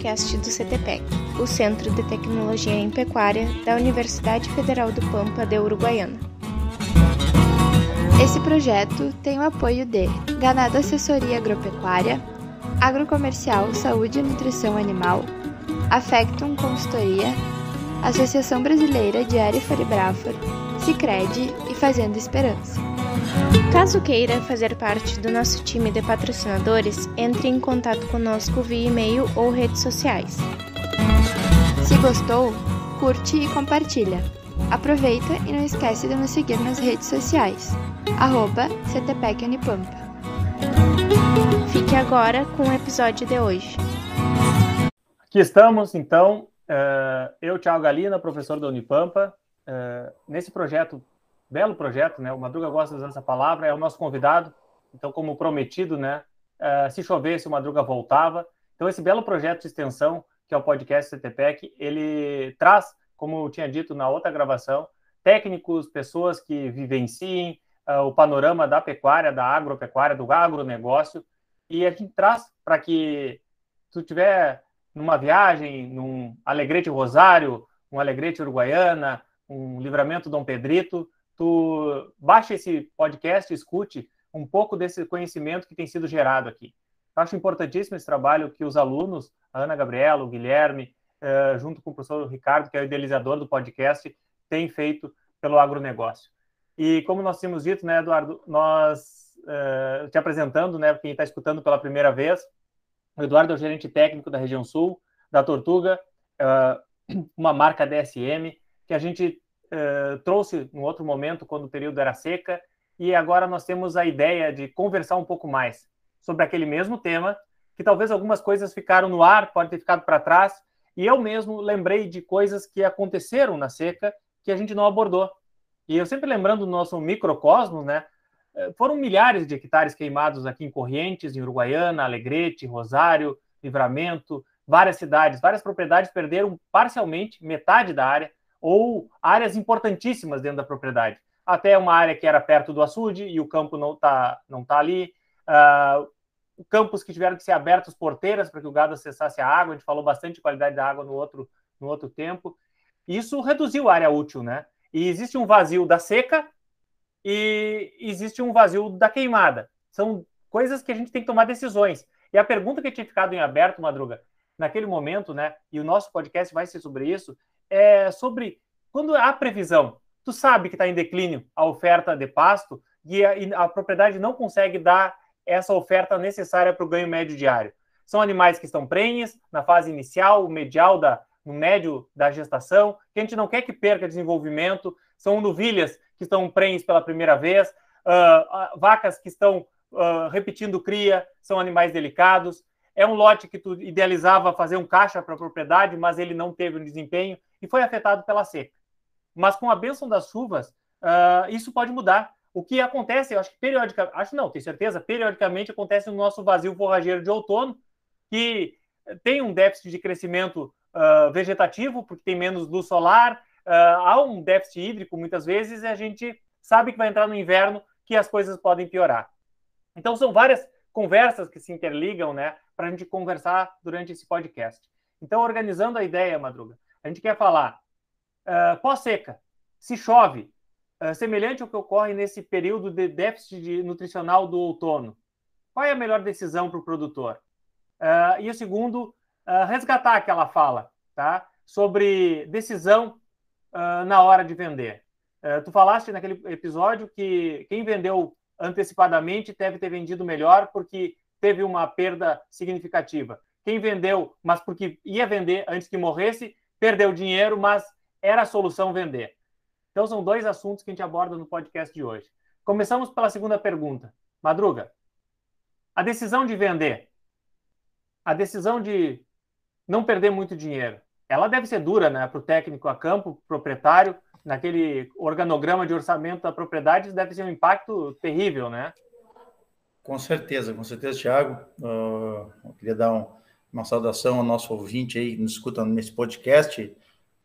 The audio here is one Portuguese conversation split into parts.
podcast do CTPEC, o Centro de Tecnologia em Pecuária da Universidade Federal do Pampa de Uruguaiana. Esse projeto tem o apoio de Ganado Assessoria Agropecuária, Agrocomercial Saúde e Nutrição Animal, Afectum Consultoria, Associação Brasileira de Arifari Brafor, Cicred e Fazenda Esperança. Caso queira fazer parte do nosso time de patrocinadores, entre em contato conosco via e-mail ou redes sociais. Se gostou, curte e compartilha. Aproveita e não esquece de nos seguir nas redes sociais, arroba Fique agora com o episódio de hoje. Aqui estamos, então, uh, eu, Thiago Galina, professor da Unipampa, uh, nesse projeto belo projeto, né? O Madruga gosta de usar essa palavra, é o nosso convidado. Então, como prometido, né? Uh, se chovesse, o Madruga voltava. Então, esse belo projeto de extensão, que é o podcast CTPEC, ele traz, como eu tinha dito na outra gravação, técnicos, pessoas que vivenciem uh, o panorama da pecuária, da agropecuária, do agronegócio, e a gente traz para que tu tiver numa viagem, num Alegrete Rosário, um Alegrete Uruguaiana, um Livramento Dom Pedrito, tu baixe esse podcast, escute um pouco desse conhecimento que tem sido gerado aqui. Eu acho importantíssimo esse trabalho que os alunos, a Ana Gabriela, o Guilherme, uh, junto com o professor Ricardo, que é o idealizador do podcast, têm feito pelo agronegócio. E como nós tínhamos dito, né, Eduardo, nós uh, te apresentando, né, quem está escutando pela primeira vez, o Eduardo é o gerente técnico da região sul, da Tortuga, uh, uma marca DSM, que a gente uh, trouxe em outro momento, quando o período era seca, e agora nós temos a ideia de conversar um pouco mais sobre aquele mesmo tema, que talvez algumas coisas ficaram no ar, podem ter ficado para trás, e eu mesmo lembrei de coisas que aconteceram na seca que a gente não abordou. E eu sempre lembrando do nosso microcosmos, né? Eh, foram milhares de hectares queimados aqui em Correntes, em Uruguaiana, Alegrete, Rosário, Livramento, várias cidades, várias propriedades perderam parcialmente metade da área ou áreas importantíssimas dentro da propriedade. Até uma área que era perto do açude e o campo não está não tá ali. Uh, campos que tiveram que ser abertos porteiras para que o gado acessasse a água. A gente falou bastante de qualidade da água no outro, no outro tempo. Isso reduziu a área útil, né? E existe um vazio da seca e existe um vazio da queimada. São coisas que a gente tem que tomar decisões. E a pergunta que tinha ficado em aberto, Madruga, naquele momento, né? E o nosso podcast vai ser sobre isso, é sobre quando há previsão, tu sabe que está em declínio a oferta de pasto e a, e a, propriedade não consegue dar essa oferta necessária para o ganho médio diário. São animais que estão prenhes na fase inicial, medial, da, no médio da gestação, que a gente não quer que perca desenvolvimento. São novilhas que estão prenhes pela primeira vez, uh, vacas que estão uh, repetindo cria, são animais delicados. É um lote que tu idealizava fazer um caixa para a propriedade, mas ele não teve um desempenho e foi afetado pela seca. Mas com a bênção das chuvas, uh, isso pode mudar. O que acontece, eu acho que periodicamente, acho não, tenho certeza, periodicamente acontece no nosso vazio forrageiro de outono, que tem um déficit de crescimento uh, vegetativo, porque tem menos luz solar, uh, há um déficit hídrico muitas vezes, e a gente sabe que vai entrar no inverno que as coisas podem piorar. Então, são várias conversas que se interligam, né, para a gente conversar durante esse podcast. Então, organizando a ideia, Madruga, a gente quer falar uh, pós-seca, se chove, uh, semelhante ao que ocorre nesse período de déficit de nutricional do outono. Qual é a melhor decisão para o produtor? Uh, e o segundo, resgatar aquela fala, tá? Sobre decisão na hora de vender. tu falaste naquele episódio que quem vendeu antecipadamente deve ter vendido melhor porque teve uma perda significativa. Quem vendeu, mas porque ia vender antes que morresse, perdeu dinheiro, mas era a solução vender. Então, são dois assuntos que a gente aborda no podcast de hoje. Começamos pela segunda pergunta. Madruga, a decisão de vender, a decisão de não perder muito dinheiro, ela deve ser dura né, para o técnico a campo, proprietário, naquele organograma de orçamento da propriedade, deve ser um impacto terrível, né? Com certeza, com certeza, Thiago. Uh, eu queria dar um, uma saudação ao nosso ouvinte aí que nos escuta nesse podcast.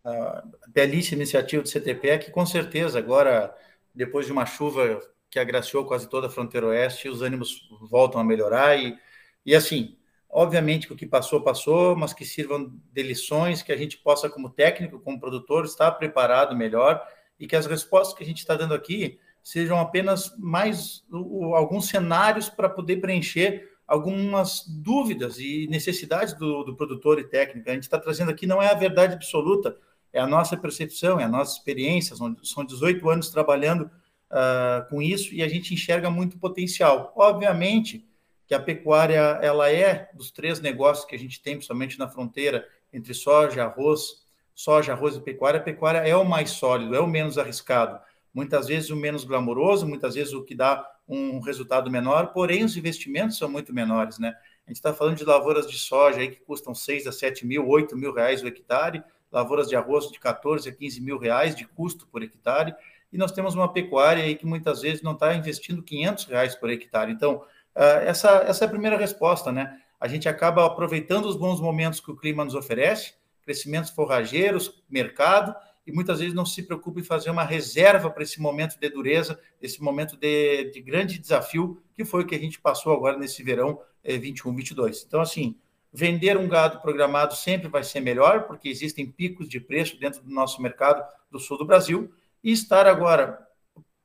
Uh, belíssima iniciativa do CTP, que com certeza agora, depois de uma chuva que agraciou quase toda a fronteira oeste, os ânimos voltam a melhorar e, e assim, Obviamente que o que passou, passou, mas que sirvam de lições, que a gente possa, como técnico, como produtor, estar preparado melhor e que as respostas que a gente está dando aqui sejam apenas mais alguns cenários para poder preencher algumas dúvidas e necessidades do, do produtor e técnico. A gente está trazendo aqui não é a verdade absoluta, é a nossa percepção, é a nossa experiência. São, são 18 anos trabalhando uh, com isso e a gente enxerga muito potencial. Obviamente que a pecuária ela é dos três negócios que a gente tem, principalmente na fronteira entre soja, arroz, soja, arroz e pecuária. A pecuária é o mais sólido, é o menos arriscado. Muitas vezes o menos glamouroso, muitas vezes o que dá um resultado menor, porém os investimentos são muito menores, né? A gente está falando de lavouras de soja aí que custam 6 a 7 mil, 8 mil reais o hectare, lavouras de arroz de 14 a 15 mil reais de custo por hectare, e nós temos uma pecuária aí que muitas vezes não está investindo 500 reais por hectare. Então, ah, essa, essa é a primeira resposta, né? A gente acaba aproveitando os bons momentos que o clima nos oferece, crescimentos forrageiros, mercado, e muitas vezes não se preocupa em fazer uma reserva para esse momento de dureza, esse momento de, de, grande desafio, que foi o que a gente passou agora nesse verão eh, 21, 22. Então, assim, vender um gado programado sempre vai ser melhor, porque existem picos de preço dentro do nosso mercado do sul do Brasil, e estar agora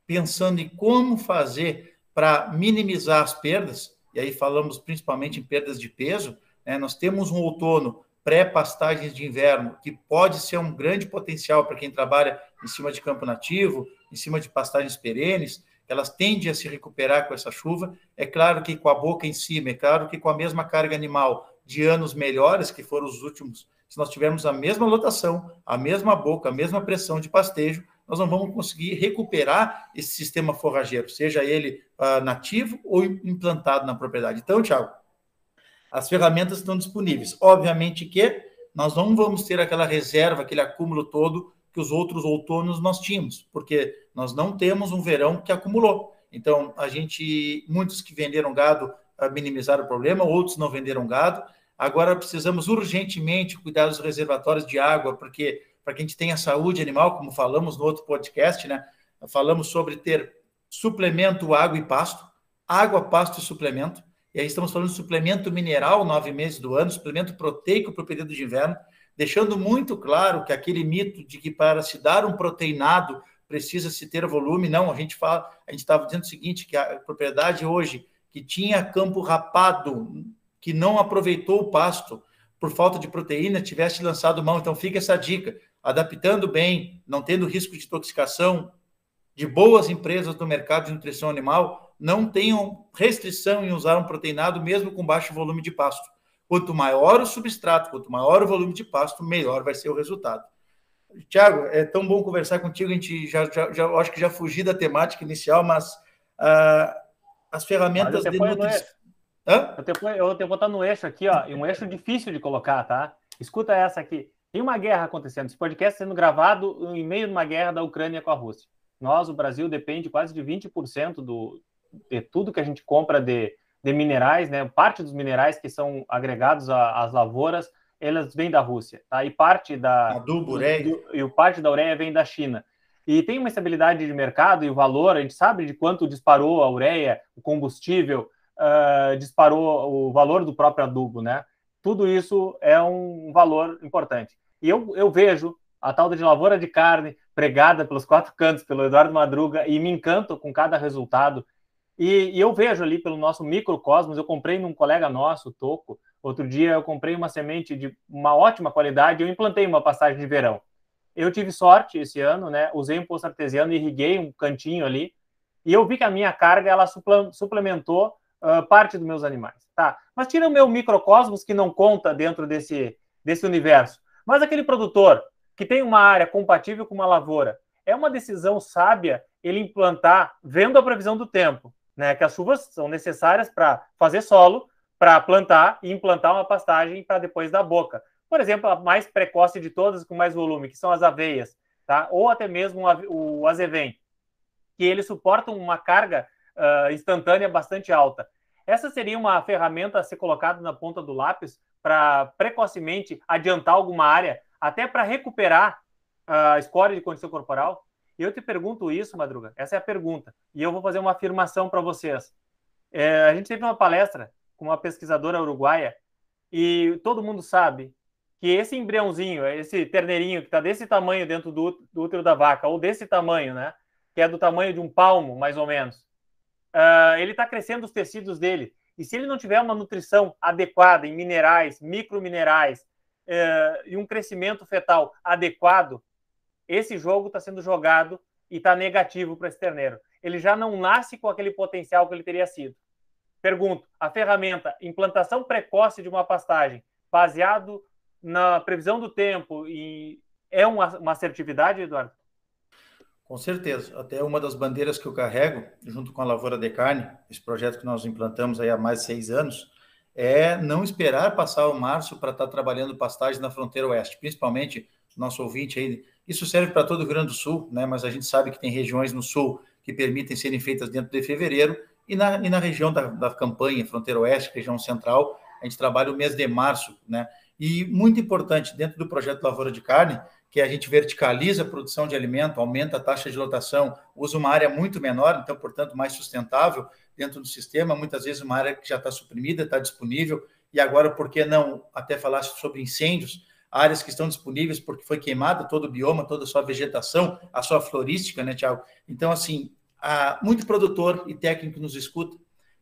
pensando em como fazer para minimizar as perdas, e aí falamos principalmente em perdas de peso, né? nós temos um outono pré-pastagens de inverno, que pode ser um grande potencial para quem trabalha em cima de campo nativo, em cima de pastagens perenes, elas tendem a se recuperar com essa chuva. É claro que com a boca em cima, é claro que com a mesma carga animal de anos melhores, que foram os últimos, se nós tivermos a mesma lotação, a mesma boca, a mesma pressão de pastejo, nós não vamos conseguir recuperar esse sistema forrageiro, seja ele uh, nativo ou implantado na propriedade. Então, Tiago, as ferramentas estão disponíveis. Obviamente que nós não vamos ter aquela reserva, aquele acúmulo todo que os outros outonos nós tínhamos, porque nós não temos um verão que acumulou. Então, a gente, muitos que venderam gado ah, minimizaram o problema, outros não venderam gado. Agora precisamos urgentemente cuidar dos reservatórios de água, porque para que a gente tenha saúde animal, como falamos no outro podcast, né? Falamos sobre ter suplemento, água e pasto, água, pasto e suplemento. E aí estamos falando de suplemento mineral nove meses do ano, suplemento proteico para o período de inverno, deixando muito claro que aquele mito de que para se dar um proteinado precisa se ter volume, não, a gente fala, a gente estava dizendo o seguinte, que a propriedade hoje que tinha campo rapado, que não aproveitou o pasto por falta de proteína, tivesse lançado mão. Então fica essa dica, adaptando bem, não tendo risco de intoxicação, de boas empresas do mercado de nutrição animal, não tenham restrição em usar um proteinado, mesmo com baixo volume de pasto. Quanto maior o substrato, quanto maior o volume de pasto, melhor vai ser o resultado. Tiago, é tão bom conversar contigo. A gente já, já, já acho que já fugi da temática inicial, mas uh, as ferramentas de nutrição. Eu, te, eu te botar no eixo aqui, ó, e um eixo difícil de colocar, tá? Escuta essa aqui. Tem uma guerra acontecendo. Esse podcast sendo gravado em meio de uma guerra da Ucrânia com a Rússia. Nós, o Brasil, depende quase de 20% do, de tudo que a gente compra de, de minerais, né? Parte dos minerais que são agregados às lavouras, elas vêm da Rússia, tá? E parte da adubo, ureia. e o parte da ureia vem da China. E tem uma estabilidade de mercado e o valor, a gente sabe de quanto disparou a ureia, o combustível, uh, disparou o valor do próprio adubo, né? Tudo isso é um valor importante. E eu, eu vejo a tal de lavoura de carne pregada pelos quatro cantos pelo Eduardo Madruga e me encanto com cada resultado e, e, eu vejo ali pelo nosso microcosmos, eu comprei num colega nosso, Toco, outro dia eu comprei uma semente de uma ótima qualidade, eu implantei uma passagem de verão. Eu tive sorte esse ano, né? Usei um poço artesiano, irriguei um cantinho ali, e eu vi que a minha carga ela suplementou uh, parte dos meus animais, tá? Mas tira o meu microcosmos que não conta dentro desse desse universo. Mas aquele produtor que tem uma área compatível com uma lavoura, é uma decisão sábia ele implantar vendo a previsão do tempo né, que as chuvas são necessárias para fazer solo, para plantar e implantar uma pastagem para depois da boca. Por exemplo, a mais precoce de todas, com mais volume, que são as aveias, tá? ou até mesmo o azevém, que eles suportam uma carga uh, instantânea bastante alta. Essa seria uma ferramenta a ser colocada na ponta do lápis para precocemente adiantar alguma área, até para recuperar a escória de condição corporal? Eu te pergunto isso, Madruga, essa é a pergunta. E eu vou fazer uma afirmação para vocês. É, a gente teve uma palestra com uma pesquisadora uruguaia E todo mundo sabe que esse embriãozinho, esse terneirinho que está desse tamanho dentro do, do, útero da vaca, ou desse tamanho, né? Que é do tamanho de um palmo, mais ou menos. Uh, ele está crescendo os tecidos dele. E se ele não tiver uma nutrição adequada em minerais, microminerais uh, e um crescimento fetal adequado, esse jogo está sendo jogado e está negativo para esse terneiro. Ele já não nasce com aquele potencial que ele teria sido. Pergunto: a ferramenta implantação precoce de uma pastagem, baseado na previsão do tempo e é uma, uma assertividade, Eduardo? Com certeza. Até uma das bandeiras que eu carrego, junto com a Lavoura de Carne, esse projeto que nós implantamos aí há mais de seis anos, é não esperar passar o março para estar tá trabalhando pastagem na fronteira oeste, principalmente nosso ouvinte aí. Isso serve para todo o Rio Grande do Sul, né? mas a gente sabe que tem regiões no sul que permitem serem feitas dentro de fevereiro, e na, e na região da, da campanha, fronteira oeste, região central, a gente trabalha o mês de março, né? E muito importante, dentro do projeto Lavoura de Carne, que a gente verticaliza a produção de alimento, aumenta a taxa de lotação, usa uma área muito menor, então, portanto, mais sustentável dentro do sistema, muitas vezes uma área que já está suprimida, está disponível, e agora, por que não até falar sobre incêndios, áreas que estão disponíveis porque foi queimada todo o bioma, toda a sua vegetação, a sua florística, né, Tiago? Então, assim, há muito produtor e técnico nos escuta,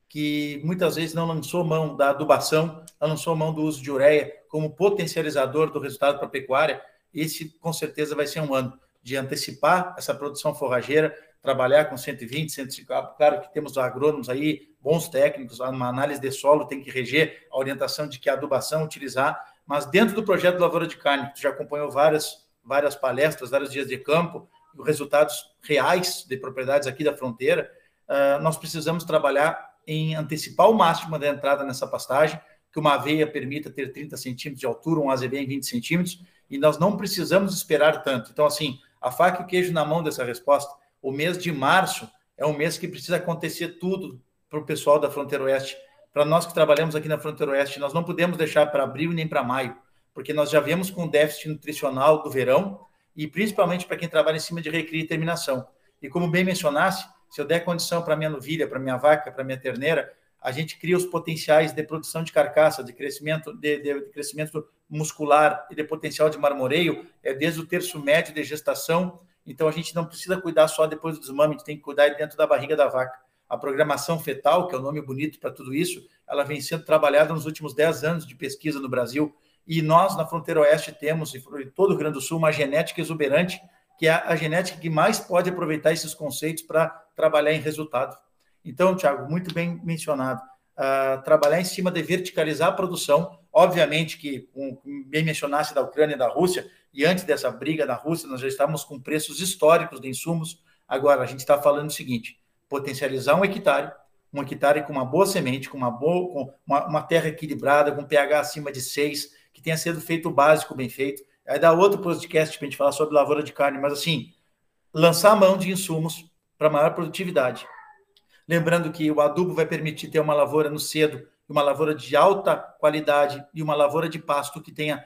que muitas vezes não lançou mão da adubação, não lançou mão do uso de ureia como potencializador do resultado para a pecuária, esse com certeza vai ser um ano de antecipar essa produção forrageira, trabalhar com 120, 150. Claro que temos agrônomos aí, bons técnicos, uma análise de solo tem que reger a orientação de que adubação utilizar, mas dentro do projeto Lavoura de Carne, que já acompanhou várias, várias palestras, vários dias de campo, resultados reais de propriedades aqui da fronteira, uh, nós precisamos trabalhar em antecipar o máximo da entrada nessa pastagem, que uma aveia permita ter 30 centímetros de altura, um AZB em 20 centímetros, e nós não precisamos esperar tanto. Então, assim, a faca e o queijo na mão dessa resposta. O mês de março é um mês que precisa acontecer tudo para o pessoal da fronteira oeste. Para nós que trabalhamos aqui na fronteira oeste, nós não podemos deixar para abril nem para maio, porque nós já vemos com déficit nutricional do verão e principalmente para quem trabalha em cima de recria e terminação. E como bem mencionasse, se eu der condição para minha novilha, para minha vaca, para minha terneira, a gente cria os potenciais de produção de carcaça, de crescimento, de, de, de crescimento muscular e de potencial de marmoreio, é desde o terço médio de gestação. Então a gente não precisa cuidar só depois do desmame, a gente tem que cuidar dentro da barriga da vaca. A programação fetal, que é o nome bonito para tudo isso, ela vem sendo trabalhada nos últimos 10 anos de pesquisa no Brasil. E nós, na fronteira oeste, temos, em todo o Rio Grande do Sul, uma genética exuberante que é a genética que mais pode aproveitar esses conceitos para trabalhar em resultado. Então, Tiago, muito bem mencionado. Uh, trabalhar em cima de verticalizar a produção, obviamente que, como bem mencionasse da Ucrânia e da Rússia, e antes dessa briga da Rússia, nós já estávamos com preços históricos de insumos. Agora, a gente está falando o seguinte: potencializar um hectare, um hectare com uma boa semente, com uma boa, com uma, uma terra equilibrada, com pH acima de 6, que tenha sido feito o básico bem feito, Aí dá outro podcast para a gente falar sobre lavoura de carne, mas assim, lançar mão de insumos para maior produtividade. Lembrando que o adubo vai permitir ter uma lavoura no cedo, uma lavoura de alta qualidade e uma lavoura de pasto que tenha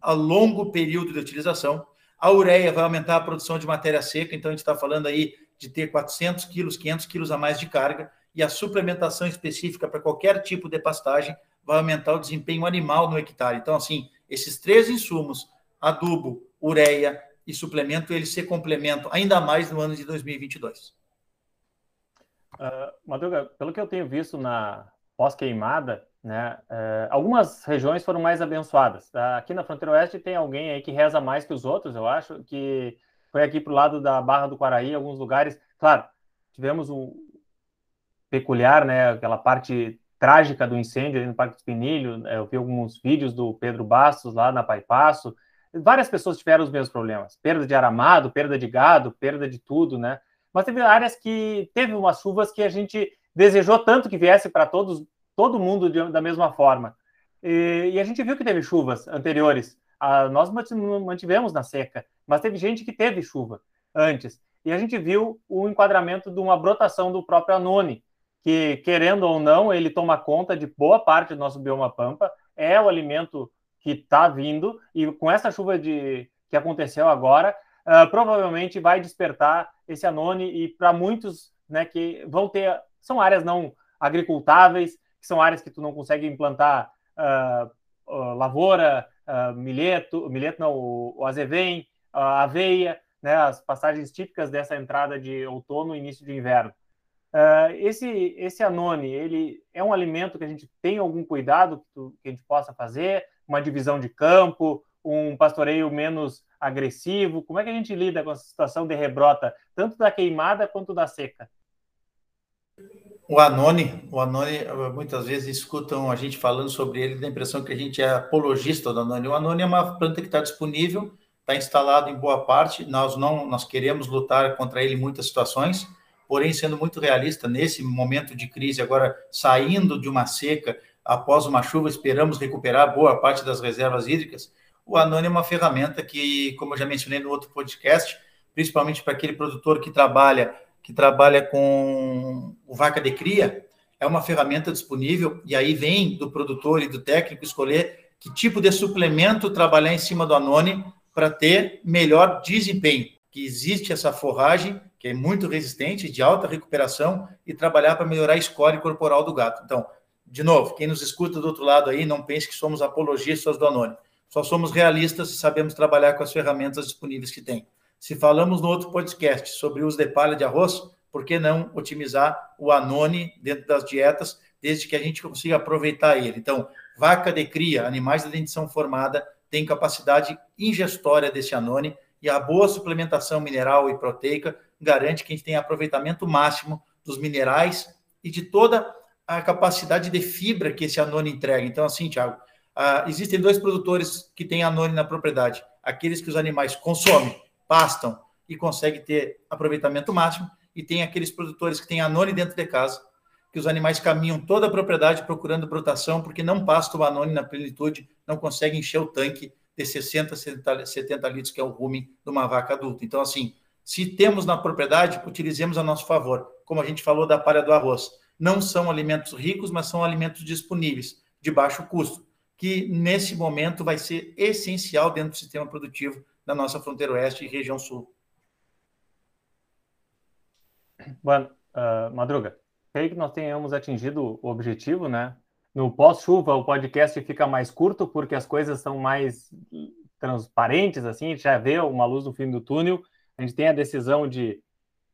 a longo período de utilização. A ureia vai aumentar a produção de matéria seca, então a gente está falando aí de ter 400 quilos, 500 quilos a mais de carga, e a suplementação específica para qualquer tipo de pastagem vai aumentar o desempenho animal no hectare. Então, assim, esses três insumos adubo, ureia e suplemento, eles se complementam ainda mais no ano de 2022. Uh, Madruga, pelo que eu tenho visto na pós-queimada, né, uh, algumas regiões foram mais abençoadas. Uh, aqui na fronteira oeste tem alguém aí que reza mais que os outros, eu acho, que foi aqui para o lado da Barra do Quaraí, alguns lugares. Claro, tivemos um peculiar, né, aquela parte trágica do incêndio ali no Parque do Espinilho. Eu vi alguns vídeos do Pedro Bastos lá na Paipasso várias pessoas tiveram os mesmos problemas. Perda de aramado, perda de gado, perda de tudo, né? Mas teve áreas que teve umas chuvas que a gente desejou tanto que viesse para todos, todo mundo de, da mesma forma. E, e, a gente viu que teve chuvas anteriores. Ah, nós mantivemos na seca, mas teve gente que teve chuva antes. E a gente viu o enquadramento de uma brotação do próprio Anone, que, querendo ou não, ele toma conta de boa parte do nosso bioma pampa, é o alimento que está vindo e com essa chuva de que aconteceu agora, uh, provavelmente vai despertar esse anone e para muitos, né, que vão ter são áreas não agricultáveis, que são áreas que tu não consegue implantar uh, lavoura, uh, milheto, milheto não, o, o azevém, a aveia, né, as passagens típicas dessa entrada de outono e início de inverno. Uh, esse, esse anone, ele é um alimento que a gente tem algum cuidado que, tu, que a gente possa fazer? Uma divisão de campo, um pastoreio menos agressivo? Como é que a gente lida com essa situação de rebrota, tanto da queimada quanto da seca? O Anone, o Anone, muitas vezes escutam a gente falando sobre ele, dá a impressão que a gente é apologista do Anone. O Anone é uma planta que está disponível, está instalado em boa parte. Nós não, nós queremos lutar contra ele em muitas situações, porém sendo muito realista nesse momento de crise, agora saindo de uma seca, após uma chuva, esperamos recuperar boa parte das reservas hídricas. O Anone é uma ferramenta que, como eu já mencionei no outro podcast, principalmente para aquele produtor que trabalha que trabalha com o vaca de cria, é uma ferramenta disponível e aí vem do produtor e do técnico escolher que tipo de suplemento trabalhar em cima do anone para ter melhor desempenho. Que existe essa forragem que é muito resistente, de alta recuperação e trabalhar para melhorar a score corporal do gato. Então, de novo, quem nos escuta do outro lado aí, não pense que somos apologistas do anone. Só somos realistas e sabemos trabalhar com as ferramentas disponíveis que tem. Se falamos no outro podcast sobre o uso de palha de arroz, por que não otimizar o anone dentro das dietas, desde que a gente consiga aproveitar ele? Então, vaca de cria, animais de dentição formada, tem capacidade ingestória desse anone e a boa suplementação mineral e proteica garante que a gente tenha aproveitamento máximo dos minerais e de toda a capacidade de fibra que esse anone entrega. Então, assim, Thiago, uh, existem dois produtores que têm anone na propriedade: aqueles que os animais consomem pastam e consegue ter aproveitamento máximo, e tem aqueles produtores que têm anone dentro de casa, que os animais caminham toda a propriedade procurando brotação, porque não pastam o anone na plenitude, não conseguem encher o tanque de 60, 70 litros, que é o rumen de uma vaca adulta. Então, assim, se temos na propriedade, utilizemos a nosso favor. Como a gente falou da palha do arroz. Não são alimentos ricos, mas são alimentos disponíveis, de baixo custo, que nesse momento vai ser essencial dentro do sistema produtivo da nossa fronteira oeste e região sul. Bueno, uh, Madruga, creio que nós tenhamos atingido o objetivo, né? No pós-chuva, o podcast fica mais curto porque as coisas são mais transparentes, assim, a gente já vê uma luz no fim do túnel, a gente tem a decisão de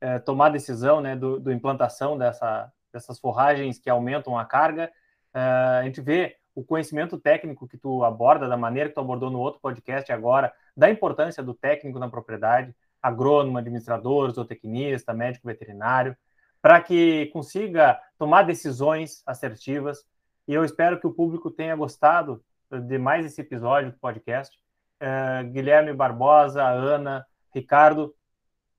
é, tomar a decisão, né, do, do implantação dessa, dessas forragens que aumentam a carga, é, a gente vê o conhecimento técnico que tu aborda, da maneira que tu abordou no outro podcast agora, da importância do técnico na propriedade, agrônomo, administrador, zootecnista, médico veterinário, para que consiga tomar decisões assertivas. E eu espero que o público tenha gostado de mais esse episódio do podcast. Uh, Guilherme Barbosa, Ana, Ricardo,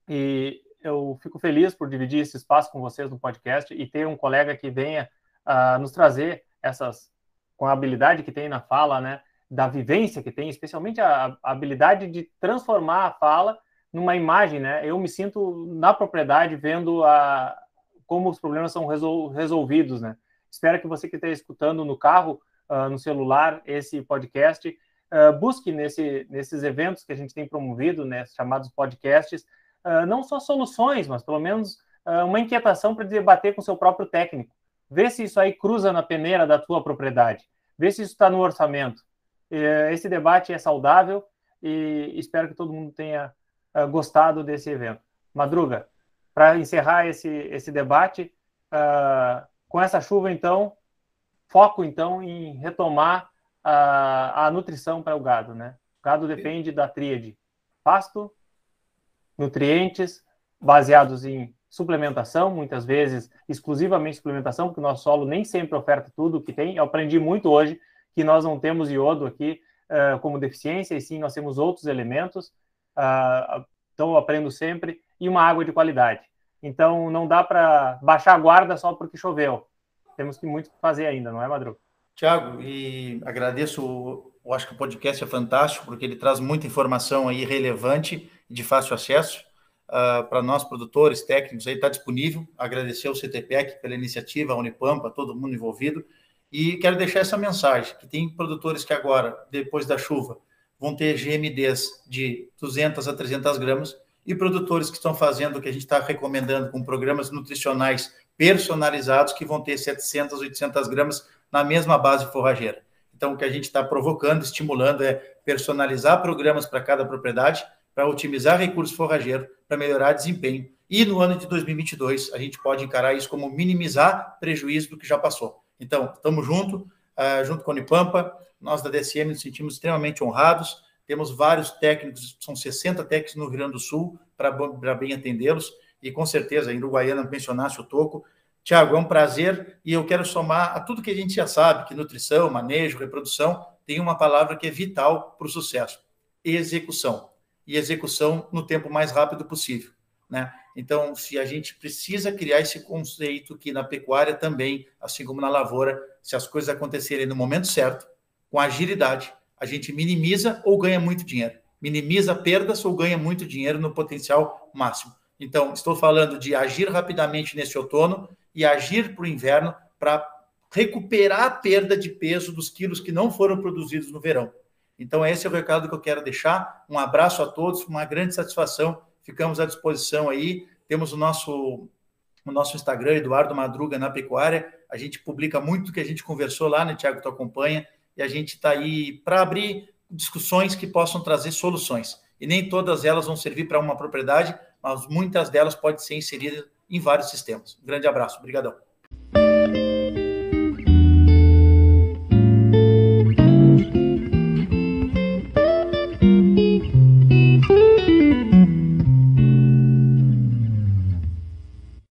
e eu fico feliz por dividir esse espaço com vocês no podcast e ter um colega que venha uh, nos trazer essas com a habilidade que tem na fala, né, da vivência que tem, especialmente a, a habilidade de transformar a fala numa imagem, né? Eu me sinto na propriedade vendo a, como os problemas são resol, resolvidos, né? Espero que você que está escutando no carro, uh, no celular, esse podcast, uh, busque nesse, nesses eventos que a gente tem promovido, né, chamados podcasts, uh, não só soluções, mas pelo menos uma inquietação para debater com seu próprio técnico. Vê se isso aí cruza na peneira da tua propriedade. Vê se isso está no orçamento. Esse debate é saudável e espero que todo mundo tenha gostado desse evento. Madruga, para encerrar esse, esse debate, uh, com essa chuva, então, foco, então, em retomar a, a nutrição para o gado, né? O gado depende da tríade pasto, nutrientes, baseados em suplementação, muitas vezes exclusivamente suplementação, porque o nosso solo nem sempre oferta tudo o que tem. Eu aprendi muito hoje que nós não temos iodo aqui uh, como deficiência, e sim nós temos outros elementos. Uh, então eu aprendo sempre e uma água de qualidade. Então não dá para baixar a guarda só porque choveu. Temos que muito fazer ainda, não é, Madru? Tiago, e agradeço. Eu acho que o podcast é fantástico porque ele traz muita informação aí relevante de fácil acesso uh, para nós produtores, técnicos. Aí está disponível. Agradecer ao CTPEC pela iniciativa, a Unipampa, todo mundo envolvido. E quero deixar essa mensagem, que tem produtores que agora, depois da chuva, vão ter GMDs de 200 a 300 gramas e produtores que estão fazendo o que a gente está recomendando com programas nutricionais personalizados que vão ter 700, 800 gramas na mesma base forrageira. Então, o que a gente está provocando, estimulando é personalizar programas para cada propriedade, para otimizar recursos forrageiros, para melhorar desempenho. E no ano de 2022, a gente pode encarar isso como minimizar prejuízo do que já passou. Então, estamos junto, uh, junto com a Unipampa, nós da DSM nos sentimos extremamente honrados, temos vários técnicos, são 60 técnicos no Rio Grande do Sul, para bem atendê-los, e com certeza, em Uruguaiana mencionasse o Toco, Tiago, é um prazer e eu quero somar a tudo que a gente já sabe, que nutrição, manejo, reprodução, tem uma palavra que é vital para o sucesso: execução. E execução no tempo mais rápido possível. Né? Então, se a gente precisa criar esse conceito que na pecuária também, assim como na lavoura, se as coisas acontecerem no momento certo, com agilidade, a gente minimiza ou ganha muito dinheiro. Minimiza perdas ou ganha muito dinheiro no potencial máximo. Então, estou falando de agir rapidamente nesse outono e agir para o inverno para recuperar a perda de peso dos quilos que não foram produzidos no verão. Então, esse é o recado que eu quero deixar. Um abraço a todos, uma grande satisfação. Ficamos à disposição aí. Temos o nosso, o nosso Instagram, Eduardo Madruga na Pecuária. A gente publica muito o que a gente conversou lá, né, Tiago? Tu acompanha. E a gente está aí para abrir discussões que possam trazer soluções. E nem todas elas vão servir para uma propriedade, mas muitas delas podem ser inseridas em vários sistemas. Um grande abraço, obrigadão.